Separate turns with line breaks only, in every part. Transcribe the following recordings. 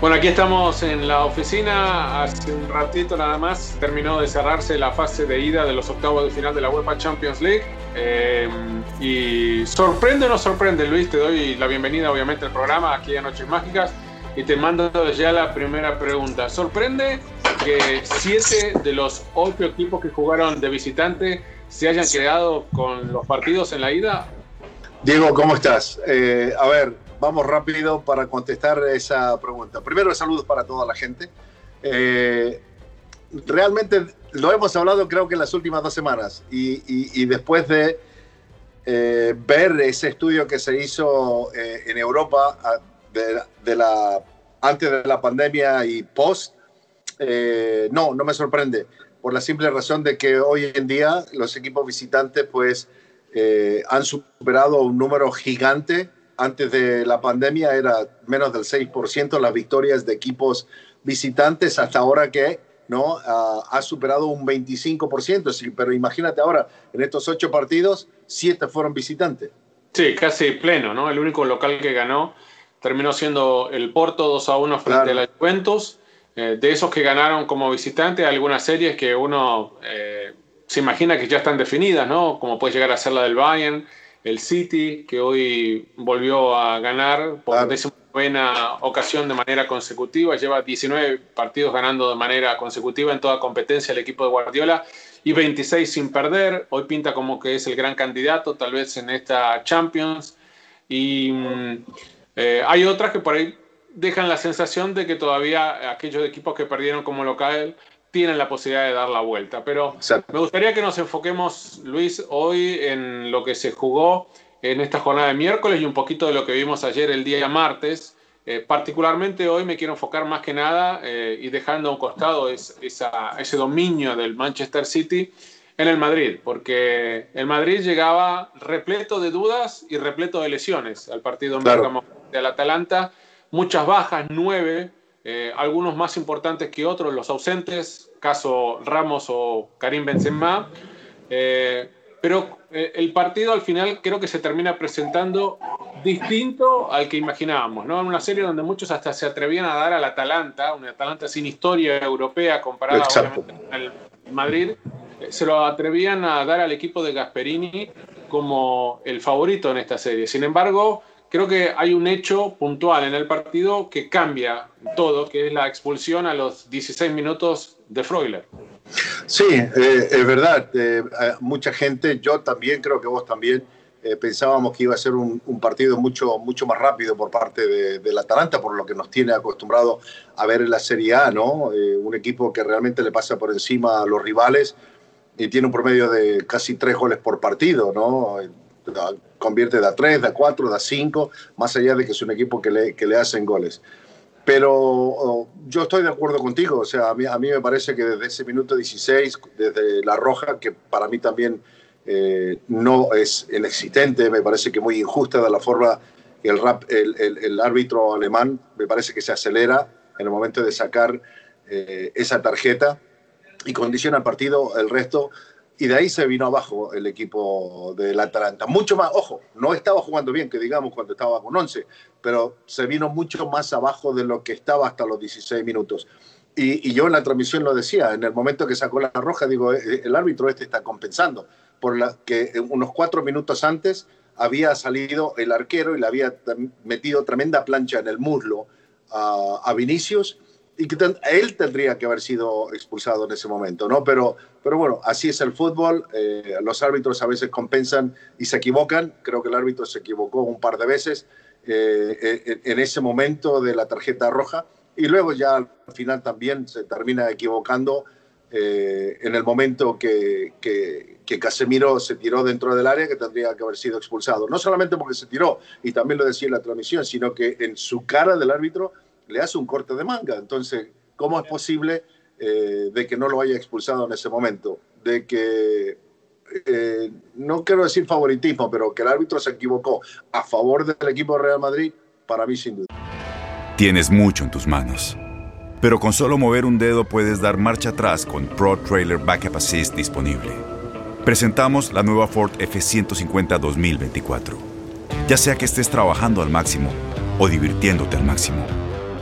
Bueno, aquí estamos en la oficina. Hace un ratito nada más terminó de cerrarse la fase de ida de los octavos de final de la UEFA Champions League. Eh, y sorprende o no sorprende, Luis, te doy la bienvenida obviamente al programa aquí a Noches Mágicas y te mando ya la primera pregunta. ¿Sorprende que siete de los ocho equipos que jugaron de visitante se hayan quedado con los partidos en la ida?
Diego, ¿cómo estás? Eh, a ver, vamos rápido para contestar esa pregunta. Primero, saludos para toda la gente. Eh, realmente lo hemos hablado creo que en las últimas dos semanas y, y- y después de eh, ver ese estudio que se hizo eh, en Europa de, de la, antes de la pandemia y post, eh, no, no me sorprende, por la simple razón de que hoy en día los equipos visitantes pues eh, han superado un número gigante. Antes de la pandemia era menos del 6% las victorias de equipos visitantes, hasta ahora que no Ah, ha superado un 25%. Sí, pero imagínate ahora, en estos ocho partidos, siete fueron visitantes.
Sí, casi pleno, ¿no? El único local que ganó terminó siendo el Porto 2 a 1 frente
Claro.
a la Juventus. Eh, de esos que ganaron como visitante, algunas series que uno eh, se imagina que ya están definidas, ¿no? Como puede llegar a ser la del Bayern, el City, que hoy volvió a ganar por
Claro.
décima novena ocasión de manera consecutiva. Lleva 19 partidos ganando de manera consecutiva en toda competencia el equipo de Guardiola y 26 sin perder. Hoy pinta como que es el gran candidato, tal vez en esta Champions. Y mm, eh, hay otras que por ahí dejan la sensación de que todavía aquellos equipos que perdieron como local tienen la posibilidad de dar la vuelta. Pero
Exacto.
me gustaría que nos enfoquemos, Luis, hoy en lo que se jugó en esta jornada de miércoles y un poquito de lo que vimos ayer el día martes. Eh, particularmente hoy me quiero enfocar más que nada eh, y dejando a un costado es- esa- ese dominio del Manchester City en el Madrid, porque el Madrid llegaba repleto de dudas y repleto de lesiones al partido en
Claro.
Del Atalanta. Muchas bajas, nueve, eh, algunos más importantes que otros, los ausentes, caso Ramos o Karim Benzema. Eh, pero eh, el partido al final creo que se termina presentando distinto al que imaginábamos, ¿no? En una serie donde muchos hasta se atrevían a dar al Atalanta, un Atalanta sin historia europea comparada con el Madrid, eh, se lo atrevían a dar al equipo de Gasperini como el favorito en esta serie. Sin embargo, creo que hay un hecho puntual en el partido que cambia todo, que es la expulsión a los 16 minutos de Freuler.
Sí, eh, es verdad. eh, mucha gente, yo también, creo que vos también, eh, pensábamos que iba a ser un, un partido mucho, mucho más rápido por parte de- del Atalanta, por lo que nos tiene acostumbrado a ver en la Serie A, ¿no? Eh, un equipo que realmente le pasa por encima a los rivales y tiene un promedio de casi tres goles por partido, ¿no? Convierte de a tres, de a cuatro, de a cinco, más allá de que es un equipo que le, que le hacen goles. Pero oh, yo estoy de acuerdo contigo, o sea, a mí, a mí me parece que desde ese minuto 16, desde la roja, que para mí también eh, no es inexistente, me parece que muy injusta de la forma que el, rap, el, el, el árbitro alemán me parece que se acelera en el momento de sacar eh, esa tarjeta y condiciona el partido, el resto, y de ahí se vino abajo el equipo del Atalanta. Mucho más, ojo, no estaba jugando bien, que digamos, cuando estaba con 11, pero se vino mucho más abajo de lo que estaba hasta los 16 minutos. Y, yo en la transmisión lo decía, en el momento que sacó la roja, digo, eh, el árbitro este está compensando, por la que unos cuatro minutos antes había salido el arquero y le había metido tremenda plancha en el muslo a Vinicius y él tendría que haber sido expulsado en ese momento, ¿no? Pero, pero bueno, así es el fútbol, eh, los árbitros a veces compensan y se equivocan, creo que el árbitro se equivocó un par de veces eh, en ese momento de la tarjeta roja y luego ya al final también se termina equivocando eh, en el momento que, que, que, Casemiro se tiró dentro del área que tendría que haber sido expulsado, no solamente porque se tiró, y también lo decía en la transmisión, sino que en su cara del árbitro le hace un corte de manga. Entonces, ¿cómo es posible eh, de que no lo haya expulsado en ese momento? De que, eh, no quiero decir favoritismo, pero que el árbitro se equivocó a favor del equipo de Real Madrid, para mí sin duda.
Tienes mucho en tus manos, pero con solo mover un dedo puedes dar marcha atrás con Pro Trailer Backup Assist disponible. Presentamos la nueva Ford F150 2024. Ya sea que estés trabajando al máximo o divirtiéndote al máximo.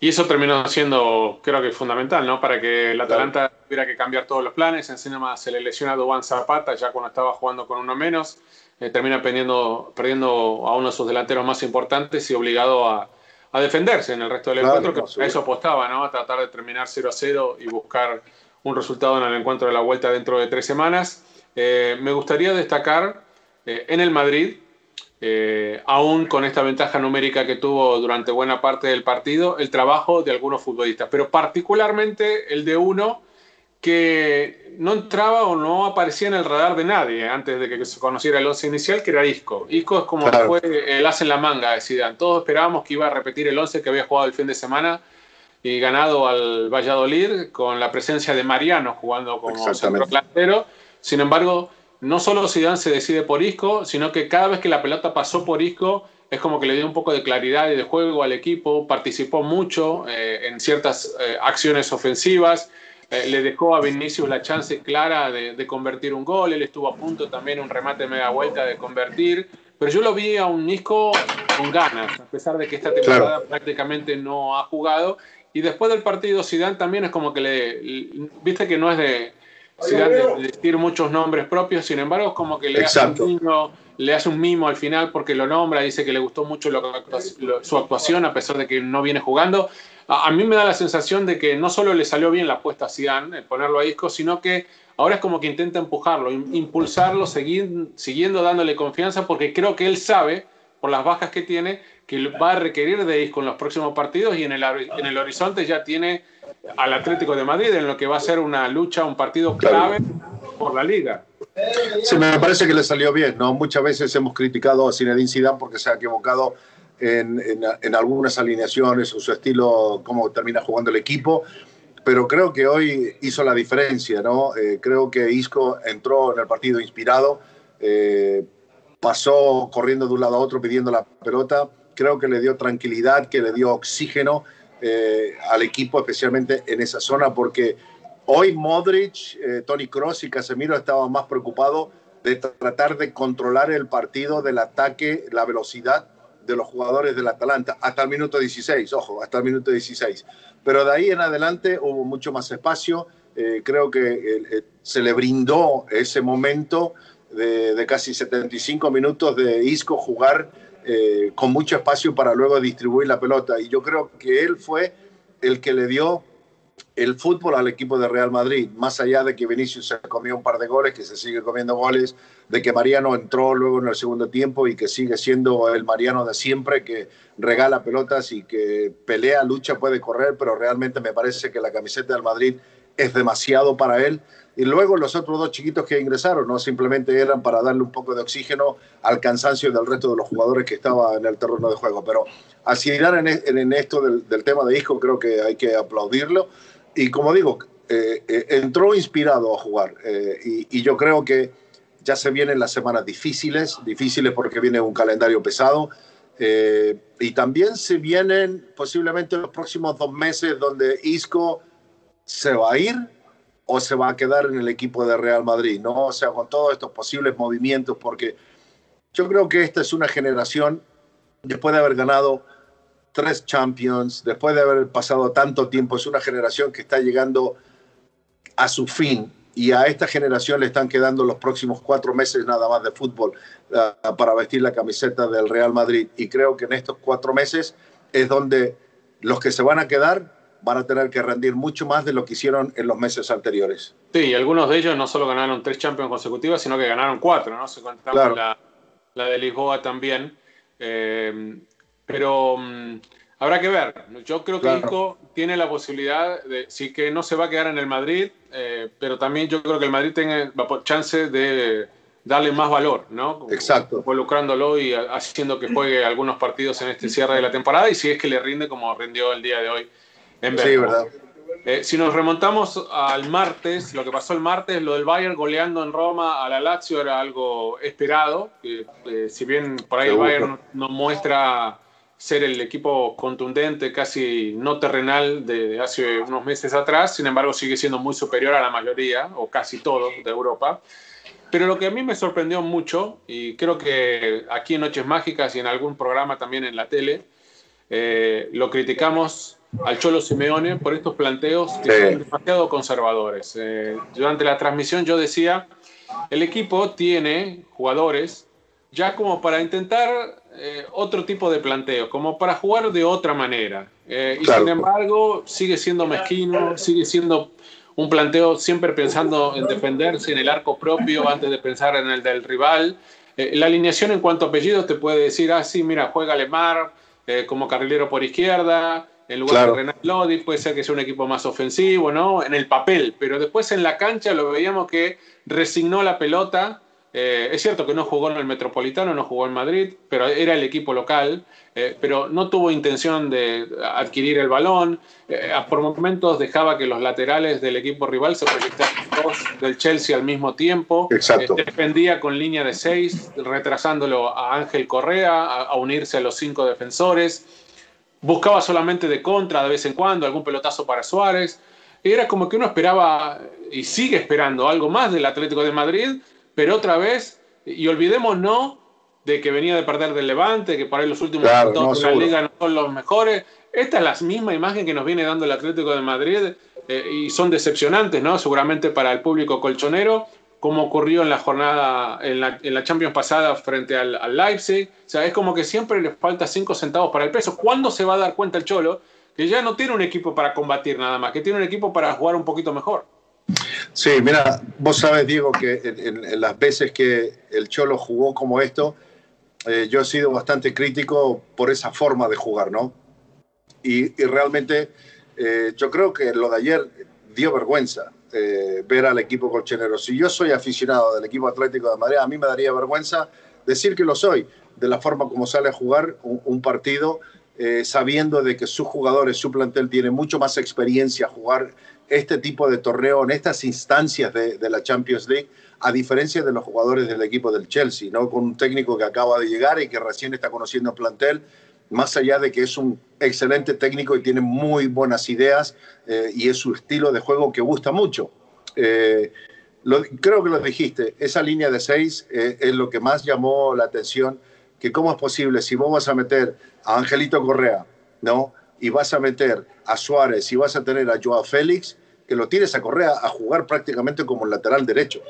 Y eso terminó siendo, creo que fundamental, ¿no? Para que el Atalanta tuviera que cambiar todos los planes. Encima se le lesiona a Dubán Zapata ya cuando estaba jugando con uno menos. Eh, termina perdiendo, perdiendo a uno de sus delanteros más importantes y obligado a, a defenderse en el resto del
Claro,
encuentro, que a eso apostaba, ¿no? A tratar de terminar 0 a 0 y buscar un resultado en el encuentro de la vuelta dentro de tres semanas. Eh, me gustaría destacar eh, en el Madrid, eh, aún con esta ventaja numérica que tuvo durante buena parte del partido, el trabajo de algunos futbolistas, pero particularmente el de uno que no entraba o no aparecía en el radar de nadie antes de que se conociera el once inicial, que era Isco. Isco es como
Claro.
fue el as en la manga de Zidane. Todos esperábamos que iba a repetir el once que había jugado el fin de semana y ganado al Valladolid con la presencia de Mariano jugando como
Exactamente.
centrodelantero. Sin embargo, no solo Zidane se decide por Isco, sino que cada vez que la pelota pasó por Isco es como que le dio un poco de claridad y de juego al equipo, participó mucho eh, en ciertas eh, acciones ofensivas, eh, le dejó a Vinicius la chance clara de, de convertir un gol, él estuvo a punto también un remate media vuelta de convertir, pero yo lo vi a un Isco con ganas, a pesar de que esta temporada prácticamente no ha jugado. Y después del partido, Zidane también es como que le, le- viste que no es de, Zidane de decir muchos nombres propios, sin embargo, es como que le hace, un mimo, le hace un mimo al final porque lo nombra, dice que le gustó mucho su actuación a pesar de que no viene jugando. A, mí me da la sensación de que no solo le salió bien la apuesta a Zidane, ponerlo a disco, sino que ahora es como que intenta empujarlo, impulsarlo, seguir, siguiendo dándole confianza, porque creo que él sabe, por las bajas que tiene, que va a requerir de disco en los próximos partidos y en el, en el horizonte ya tiene al Atlético de Madrid en lo que va a ser una lucha, un partido clave por la liga.
Sí, me parece que le salió bien, ¿no? Muchas veces hemos criticado a Zinedine Zidane porque se ha equivocado en, en, algunas alineaciones o su estilo, cómo termina jugando el equipo, pero creo que hoy hizo la diferencia, ¿no? Eh, creo que Isco entró en el partido inspirado, eh, pasó corriendo de un lado a otro pidiendo la pelota, creo que le dio tranquilidad, que le dio oxígeno eh, al equipo, especialmente en esa zona, porque hoy Modric, eh, Tony Cross y Casemiro estaban más preocupados de tratar de controlar el partido del ataque, la velocidad de los jugadores del Atalanta, hasta el minuto 16, ojo, hasta el minuto 16. Pero de ahí en adelante hubo mucho más espacio, eh, creo que se le brindó ese momento de, de, casi 75 minutos de Isco jugar eh, con mucho espacio para luego distribuir la pelota. Y yo creo que él fue el que le dio el fútbol al equipo de Real Madrid, más allá de que Vinicius se comió un par de goles, que se sigue comiendo goles, de que Mariano entró luego en el segundo tiempo y que sigue siendo el Mariano de siempre, que regala pelotas y que pelea, lucha, puede correr, pero realmente me parece que la camiseta del Madrid es demasiado para él y luego los otros dos chiquitos que ingresaron, no simplemente eran para darle un poco de oxígeno al cansancio del resto de los jugadores que estaban en el terreno de juego. Pero así en, en esto del, tema de Isco, creo que hay que aplaudirlo. Y como digo, eh, eh, entró inspirado a jugar. Eh, y, y, yo creo que ya se vienen las semanas difíciles, difíciles porque viene un calendario pesado. y también se vienen posiblemente los próximos dos meses donde Isco se va a ir o se va a quedar en el equipo de Real Madrid, ¿no? O sea, con todos estos posibles movimientos, porque yo creo que esta es una generación, después de haber ganado tres Champions, después de haber pasado tanto tiempo, es una generación que está llegando a su fin y a esta generación le están quedando los próximos cuatro meses nada más de fútbol uh, para vestir la camiseta del Real Madrid. Y creo que en estos cuatro meses es donde los que se van a quedar van a tener que rendir mucho más de lo que hicieron en los meses anteriores.
Sí, y algunos de ellos no solo ganaron tres Champions consecutivas, sino que ganaron cuatro, ¿no? Se contamos la, la, de Lisboa también. Eh, pero um, habrá que ver. Yo creo que Ico tiene la posibilidad de, sí que no se va a quedar en el Madrid, eh, pero también yo creo que el Madrid tiene chance de darle más valor, ¿no?
Exacto.
Involucrándolo y haciendo que juegue algunos partidos en este cierre de la temporada y si es que le rinde como rindió el día de hoy
sí, verdad.
Eh, si nos remontamos al martes, lo que pasó el martes, lo del Bayern goleando en Roma a la Lazio era algo esperado. Eh, si bien por ahí el Bayern no, muestra ser el equipo contundente, casi no terrenal de, hace unos meses atrás, sin embargo sigue siendo muy superior a la mayoría, o casi todos, de Europa. Pero lo que a mí me sorprendió mucho, y creo que aquí en Noches Mágicas y en algún programa también en la tele, eh, lo criticamos al Cholo Simeone por estos planteos que son demasiado conservadores. Eh, durante la transmisión yo decía, el equipo tiene jugadores ya como para intentar eh, otro tipo de planteo, como para jugar de otra manera. Eh, y sin embargo, sigue siendo mezquino, sigue siendo un planteo siempre pensando en defenderse en el arco propio antes de pensar en el del rival. la alineación en cuanto a apellidos te puede decir, ah, sí, mira, juega Lemar como carrilero por izquierda, en lugar de Renan Lodi, puede ser que sea un equipo más ofensivo, ¿no? En el papel, pero después en la cancha lo veíamos que resignó la pelota. Eh, es cierto que no jugó en el Metropolitano, no jugó en Madrid, pero era el equipo local, eh, pero no tuvo intención de adquirir el balón. Eh, por momentos dejaba que los laterales del equipo rival se proyectaran dos del Chelsea al mismo tiempo.
Exacto.
defendía con línea de seis, retrasándolo a Ángel Correa, a unirse a los cinco defensores buscaba solamente de contra de vez en cuando, algún pelotazo para Suárez. Era como que uno esperaba y sigue esperando algo más del Atlético de Madrid, pero otra vez, y olvidemos no de que venía de perder del Levante, que por ahí los últimos
Claro, no,
de la liga no son los mejores. Esta es la misma imagen que nos viene dando el Atlético de Madrid eh, y son decepcionantes, ¿no? Seguramente para el público colchonero, como ocurrió en la jornada, en la, en la Champions pasada frente al, al Leipzig. O sea, es como que siempre les falta 5 centavos para el peso. ¿Cuándo se va a dar cuenta el Cholo que ya no tiene un equipo para combatir nada más, que tiene un equipo para jugar un poquito mejor?
Sí, mira, vos sabes, Diego, que en- en las veces que el Cholo jugó como esto, eh, yo he sido bastante crítico por esa forma de jugar, ¿no? Y, y realmente eh, yo creo que lo de ayer dio vergüenza eh, ver al equipo colchonero. Si yo soy aficionado del equipo Atlético de Madrid, a mí me daría vergüenza decir que lo soy, de la forma como sale a jugar un, partido, eh, sabiendo de que sus jugadores, su plantel tiene mucho más experiencia jugar este tipo de torneo en estas instancias de, de la Champions League, a diferencia de los jugadores del equipo del Chelsea, ¿no? con un técnico que acaba de llegar y que recién está conociendo el plantel, más allá de que es un excelente técnico y tiene muy buenas ideas eh, y es su estilo de juego que gusta mucho. Eh, creo que lo dijiste, esa línea de seis eh, es lo que más llamó la atención, que cómo es posible, si vos vas a meter a Angelito Correa, ¿no? Y vas a meter a Suárez y vas a tener a Joao Félix, que lo tires a Correa a jugar prácticamente como lateral derecho.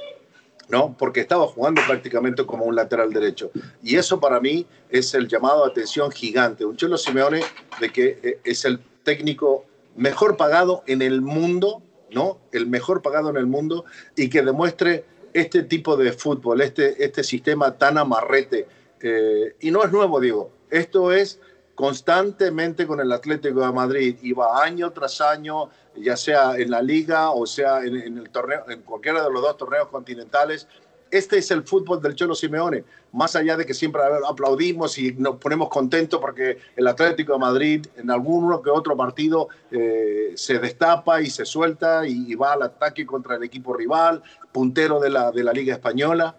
¿No? Porque estaba jugando prácticamente como un lateral derecho. Y eso para mí es el llamado a atención gigante. Un Cholo Simeone de que eh, es el técnico mejor pagado en el mundo, ¿no? El mejor pagado en el mundo y que demuestre este tipo de fútbol, este, este sistema tan amarrete. Eh, y no es nuevo, digo. Esto es constantemente con el Atlético de Madrid. Iba año tras año, ya sea en la liga o sea en, en el torneo, en cualquiera de los dos torneos continentales. Este es el fútbol del Cholo Simeone. Más allá de que siempre aplaudimos y nos ponemos contentos porque el Atlético de Madrid en alguno que otro partido eh, se destapa y se suelta y, y, va al ataque contra el equipo rival, puntero de la, de la Liga Española.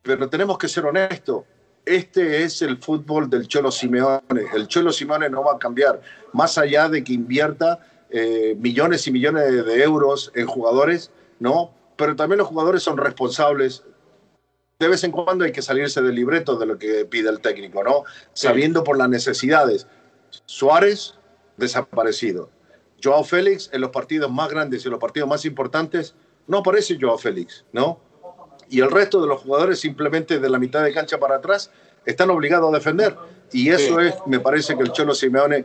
Pero tenemos que ser honestos. Este es el fútbol del Cholo Simeone. El Cholo Simeone no va a cambiar. Más allá de que invierta eh, millones y millones de, de euros en jugadores, ¿no? Pero también los jugadores son responsables. De vez en cuando hay que salirse del libreto de lo que pide el técnico, ¿no? Sabiendo por las necesidades. Suárez, desaparecido. Joao Félix, en los partidos más grandes y los partidos más importantes, no aparece Joao Félix, ¿no? Y el resto de los jugadores simplemente de la mitad de cancha para atrás están obligados a defender. Y eso sí. es, me parece que el Cholo Simeone,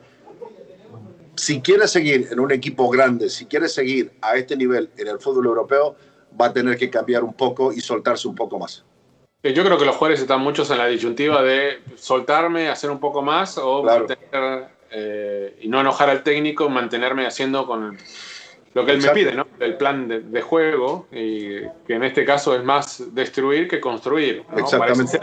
si quiere seguir en un equipo grande, si quiere seguir a este nivel en el fútbol europeo, va a tener que cambiar un poco y soltarse un poco más.
Yo creo que los jugadores están muchos en la disyuntiva de soltarme, hacer un poco más o claro. mantener, eh, y no enojar al técnico, mantenerme haciendo con lo que él Exacto. me pide, ¿no? El plan de, de, juego, y que en este caso es más destruir que construir. ¿no?
Exactamente.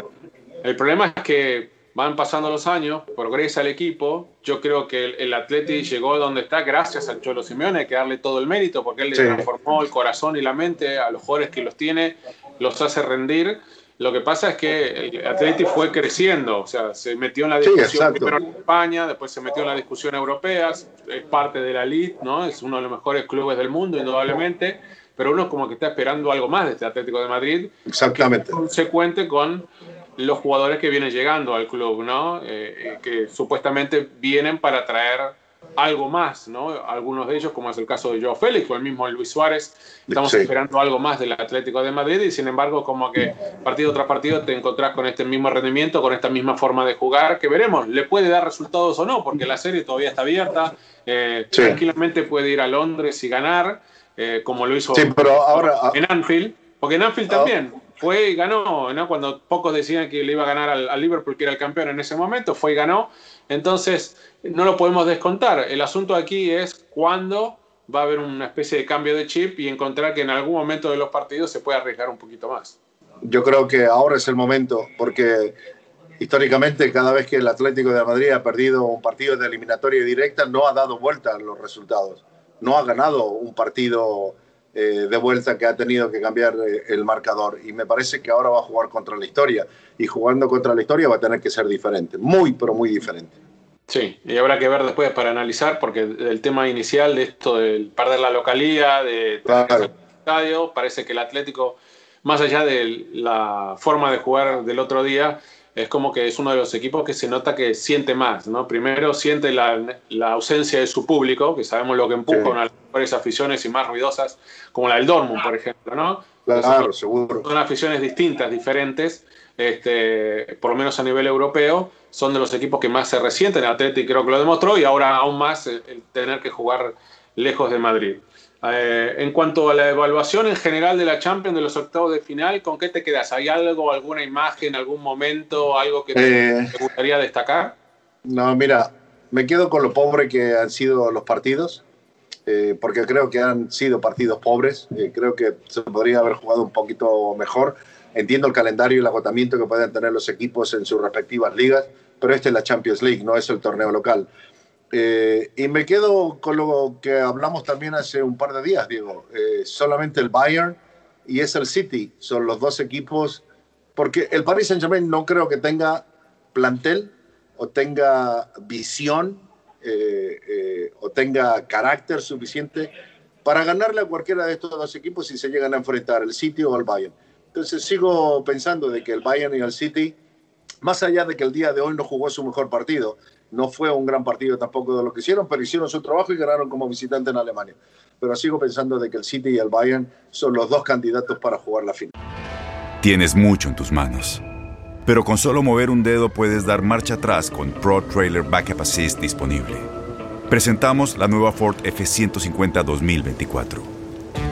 El problema es que van pasando los años, progresa el equipo. Yo creo que el, el Atleti llegó donde está gracias al Cholo Simeone, hay que darle todo el mérito porque él sí. le transformó el corazón y la mente a los jugadores que los tiene, los hace rendir. Lo que pasa es que el Atleti fue creciendo, o sea, se metió en la discusión sí, primero en España, después se metió en la discusión europea, es parte de la elite, ¿no? Es uno de los mejores clubes del mundo, indudablemente, pero uno como que está esperando algo más de este Atlético de Madrid.
Exactamente.
Consecuente con los jugadores que vienen llegando al club, ¿no? Eh, que supuestamente vienen para traer algo más, ¿no? Algunos de ellos, como es el caso de Joao Félix o el mismo Luis Suárez, estamos sí. esperando algo más del Atlético de Madrid y sin embargo como que partido tras partido te encontrás con este mismo rendimiento, con esta misma forma de jugar, que veremos, le puede dar resultados o no, porque la serie todavía está abierta, eh, sí. tranquilamente puede ir a Londres y ganar, eh, como lo hizo
sí, pero ahora,
en Anfield, porque en Anfield también fue y ganó, ¿no? Cuando pocos decían que le iba a ganar al, al Liverpool, que era el campeón en ese momento, fue y ganó. Entonces, no lo podemos descontar. El asunto aquí es cuándo va a haber una especie de cambio de chip y encontrar que en algún momento de los partidos se puede arriesgar un poquito más.
Yo creo que ahora es el momento, porque históricamente cada vez que el Atlético de Madrid ha perdido un partido de eliminatoria directa, no ha dado vuelta los resultados. No ha ganado un partido eh, de vuelta que ha tenido que cambiar eh, el marcador. Y me parece que ahora va a jugar contra la historia. Y jugando contra la historia va a tener que ser diferente. Muy, pero muy diferente.
Sí, y habrá que ver después para analizar, porque el tema inicial de esto del perder la localía, de
claro.
el estadio, parece que el Atlético más allá de la forma de jugar del otro día, es como que es uno de los equipos que se nota que siente más, ¿no? Primero siente la, ausencia de su público, que sabemos lo que empuja a las mejores aficiones y más ruidosas, como la del Dortmund, por ejemplo, ¿no?
Claro, seguro.
Son aficiones distintas, diferentes, este, por lo menos a nivel europeo, son de los equipos que más se resienten, el Atlético creo que lo demostró, y ahora aún más el tener que jugar lejos de Madrid. Eh, en cuanto a la evaluación en general de la Champions, de los octavos de final, ¿con qué te quedas? ¿Hay algo, alguna imagen, algún momento, algo que te, eh, gustaría destacar?
No, mira, me quedo con lo pobre que han sido los partidos, eh, porque creo que han sido partidos pobres. creo que se podría haber jugado un poquito mejor. Entiendo el calendario y el agotamiento que pueden tener los equipos en sus respectivas ligas, pero este es la Champions League, no es el torneo local. Eh, y me quedo con lo que hablamos también hace un par de días, Diego. Eh, solamente el Bayern y es el City, son los dos equipos, porque el Paris Saint Germain no creo que tenga plantel o tenga visión eh, o tenga carácter suficiente para ganarle a cualquiera de estos dos equipos si se llegan a enfrentar, el City o el Bayern. Entonces sigo pensando de que el Bayern y el City, más allá de que el día de hoy no jugó su mejor partido, no fue un gran partido tampoco de lo que hicieron, pero hicieron su trabajo y ganaron como visitante en Alemania. Pero sigo pensando de que el City y el Bayern son los dos candidatos para jugar la final.
Tienes mucho en tus manos, pero con solo mover un dedo puedes dar marcha atrás con Pro Trailer Backup Assist disponible. Presentamos la nueva Ford F150 2024.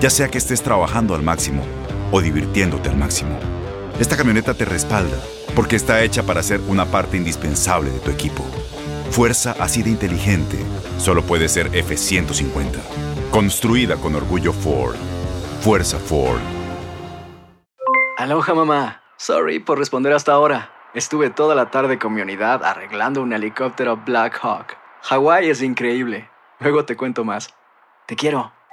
Ya sea que estés trabajando al máximo o divirtiéndote al máximo, esta camioneta te respalda porque está hecha para ser una parte indispensable de tu equipo. Fuerza así de inteligente solo puede ser F-150. Construida con orgullo Ford. Fuerza Ford.
Aloha mamá. Sorry por responder hasta ahora. Estuve toda la tarde con mi unidad arreglando un helicóptero Black Hawk. Hawái es increíble. Luego te cuento más. Te quiero.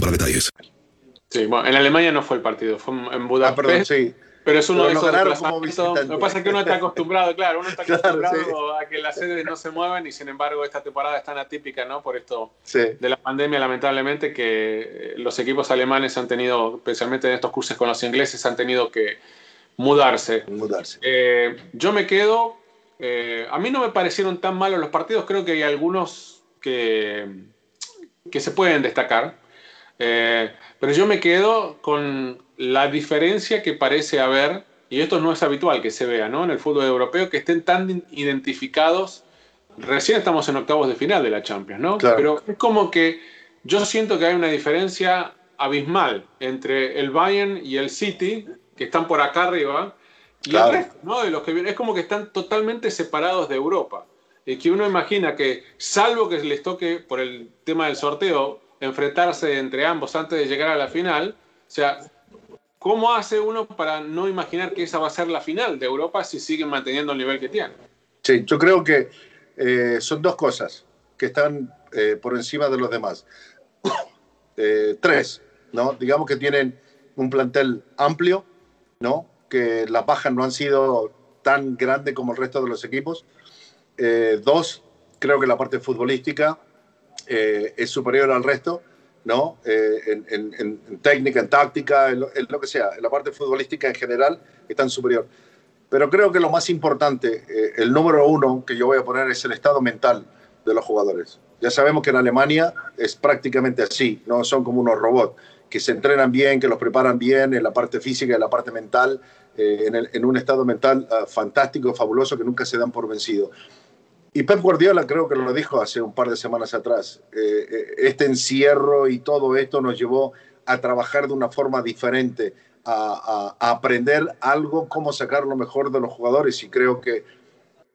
para detalles.
Sí, bueno, en Alemania no fue el partido, fue en Budapest. Ah, pero es uno de esos Lo que pasa es que uno está acostumbrado, claro, uno está acostumbrado a que las sedes no se muevan y sin embargo esta temporada es tan atípica, ¿no? Por esto de la pandemia, lamentablemente, que eh, los equipos alemanes han tenido, especialmente en estos cursos con los ingleses, han tenido que mudarse.
Mudarse.
Eh, yo me quedo, eh, a mí no me parecieron tan malos los partidos, creo que hay algunos que, que se pueden destacar. Eh, pero yo me quedo con la diferencia que parece haber, y esto no es habitual que se vea ¿no? en el fútbol europeo, que estén tan identificados. Recién estamos en octavos de final de la Champions, ¿no? Pero es como que yo siento que hay una diferencia abismal entre el Bayern y el City, que están por acá arriba, y el resto, ¿no? De los que Es como que están totalmente separados de Europa. Y que uno imagina que, salvo que les toque por el tema del sorteo, enfrentarse entre ambos antes de llegar a la final. O sea, ¿cómo hace uno para no imaginar que esa va a ser la final de Europa si siguen manteniendo el nivel que tienen?
Sí, yo creo que eh, son dos cosas que están eh, por encima de los demás. Eh, tres, ¿no? Digamos que tienen un plantel amplio, ¿no? Que las bajas no han sido tan grandes como el resto de los equipos. dos, creo que la parte futbolística eh, es superior al resto, ¿no? Eh, en, técnica, en táctica, en lo, que sea, en la parte futbolística en general, están superior. Pero creo que lo más importante, eh, el número uno que yo voy a poner es el estado mental de los jugadores. Ya sabemos que en Alemania es prácticamente así, no son como unos robots que se entrenan bien, que los preparan bien en la parte física y en la parte mental, en, un estado mental uh, fantástico, fabuloso, que nunca se dan por vencido. Y Pep Guardiola creo que lo dijo hace un par de semanas atrás. Eh, eh, este encierro y todo esto nos llevó a trabajar de una forma diferente, a, a, aprender algo, cómo sacar lo mejor de los jugadores. Y creo que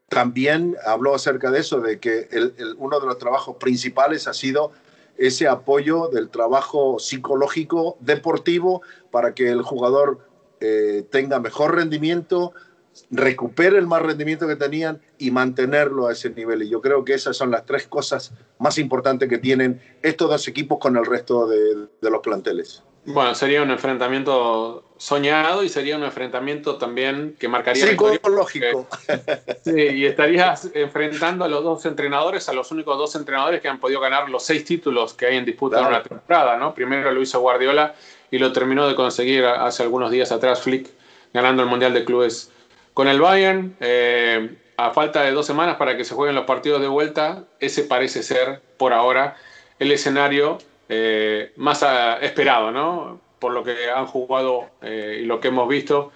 también habló acerca de eso, de que el, uno de los trabajos principales ha sido ese apoyo del trabajo psicológico deportivo para que el jugador eh, tenga mejor rendimiento, recupere el más rendimiento que tenían y mantenerlo a ese nivel. Y yo creo que esas son las tres cosas más importantes que tienen estos dos equipos con el resto de, los planteles.
Bueno, sería un enfrentamiento soñado y sería un enfrentamiento también que marcaría
psicológico.
Sí, y estarías enfrentando a los dos entrenadores, a los únicos dos entrenadores que han podido ganar los seis títulos que hay en disputa en una temporada, ¿no? Primero lo hizo Guardiola y lo terminó de conseguir hace algunos días atrás Flick, ganando el Mundial de Clubes con el Bayern. Eh, a falta de dos semanas para que se jueguen los partidos de vuelta, ese parece ser, por ahora, el escenario eh, más esperado, ¿no? Por lo que han jugado eh, y lo que hemos visto.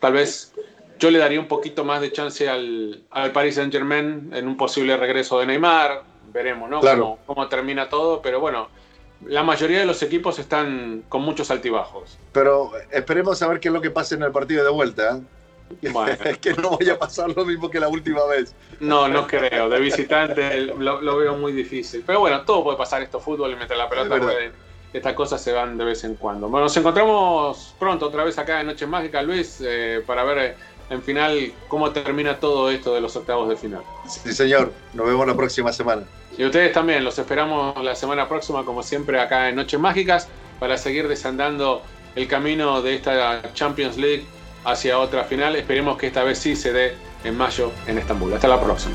tal vez yo le daría un poquito más de chance al, al Paris Saint Germain en un posible regreso de Neymar. Veremos, ¿no? Cómo, cómo termina todo, pero bueno, la mayoría de los equipos están con muchos altibajos.
Pero esperemos a ver qué es lo que pasa en el partido de vuelta. Es que no vaya a pasar lo mismo que la última vez.
No, no creo. De visitante lo, veo muy difícil. Pero bueno, todo puede pasar esto fútbol y mientras la pelota estas cosas se van de vez en cuando. Bueno, nos encontramos pronto otra vez acá en Noche Mágica, Luis, eh, para ver eh, en final cómo termina todo esto de los octavos de final.
Sí, señor. Nos vemos la próxima semana.
Y ustedes también, los esperamos la semana próxima, como siempre, acá en Noches Mágicas, para seguir desandando el camino de esta Champions League hacia otra final. Esperemos que esta vez sí se dé en mayo en Estambul. Hasta la próxima.